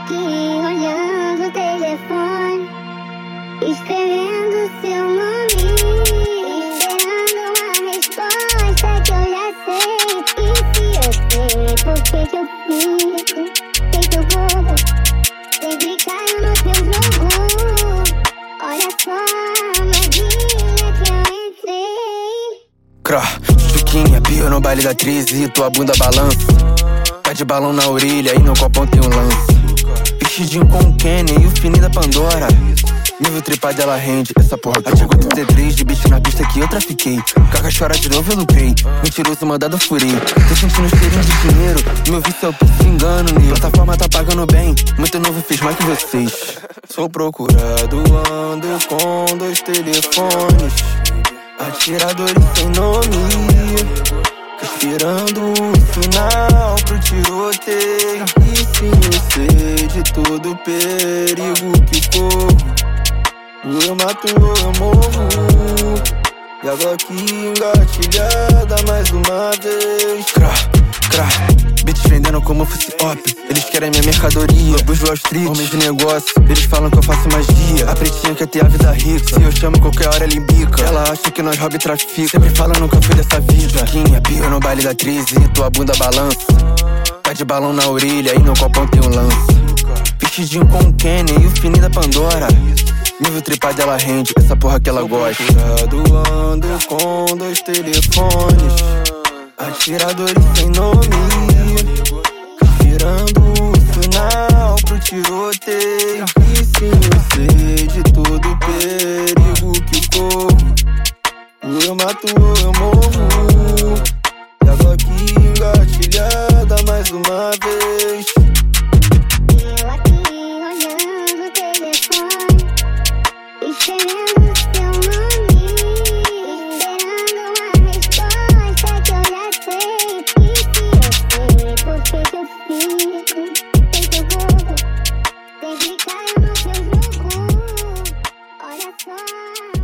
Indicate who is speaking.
Speaker 1: aqui olhando o telefone, escrevendo seu nome, esperando uma resposta que eu já sei. E se eu sei por que, que eu fico feito bobo, sempre caio no teu jogo. Olha só a armadilha que eu entrei.
Speaker 2: Cro, Chuquinha, pio no baile da atriz e tua bunda balança. Tá de balão na orelha e no copão tem um lance. Vestidinho com o Kenny e o fininho da Pandora. Nível tripado ela rende, essa porra que do T3 de bicho na pista que eu trafiquei. Caca chora de novo, eu lucrei. Mentiroso mandado, furei. Tô sentindo cheirinho de dinheiro, meu vício é o preço engano. Né? Plataforma tá pagando bem, muito novo fiz mais que vocês. Sou procurado, ando com dois telefones. Atiradores sem nome. Esperando o final pro tiroteio. Todo perigo que corro. Eu mato eu morro. E a Glock engatilhada mais uma vez. Crá, crá. Bitch vendendo como fosse op. Eles querem minha mercadoria. Lobos Wall Street, homens de negócio. Eles falam que eu faço magia. A pretinha quer ter a vida rica. Se eu chamo qualquer hora, ela embica. Ela acha que nós hobby trafica. Sempre fala, nunca fui dessa vida. Quinha, pio no baile da atriz e tua bunda balança. Tá de balão na orelha e no copão tem um lance. Vestidinho com Kenny e o fininho da Pandora. Nível tripado ela rende, essa porra que ela gosta. ando com dois telefones. Atiradores sem nome. Esperando o final pro tiroteio. E sim, eu sei de todo o perigo que corro. Eu mato ou eu morro. Mm-hmm.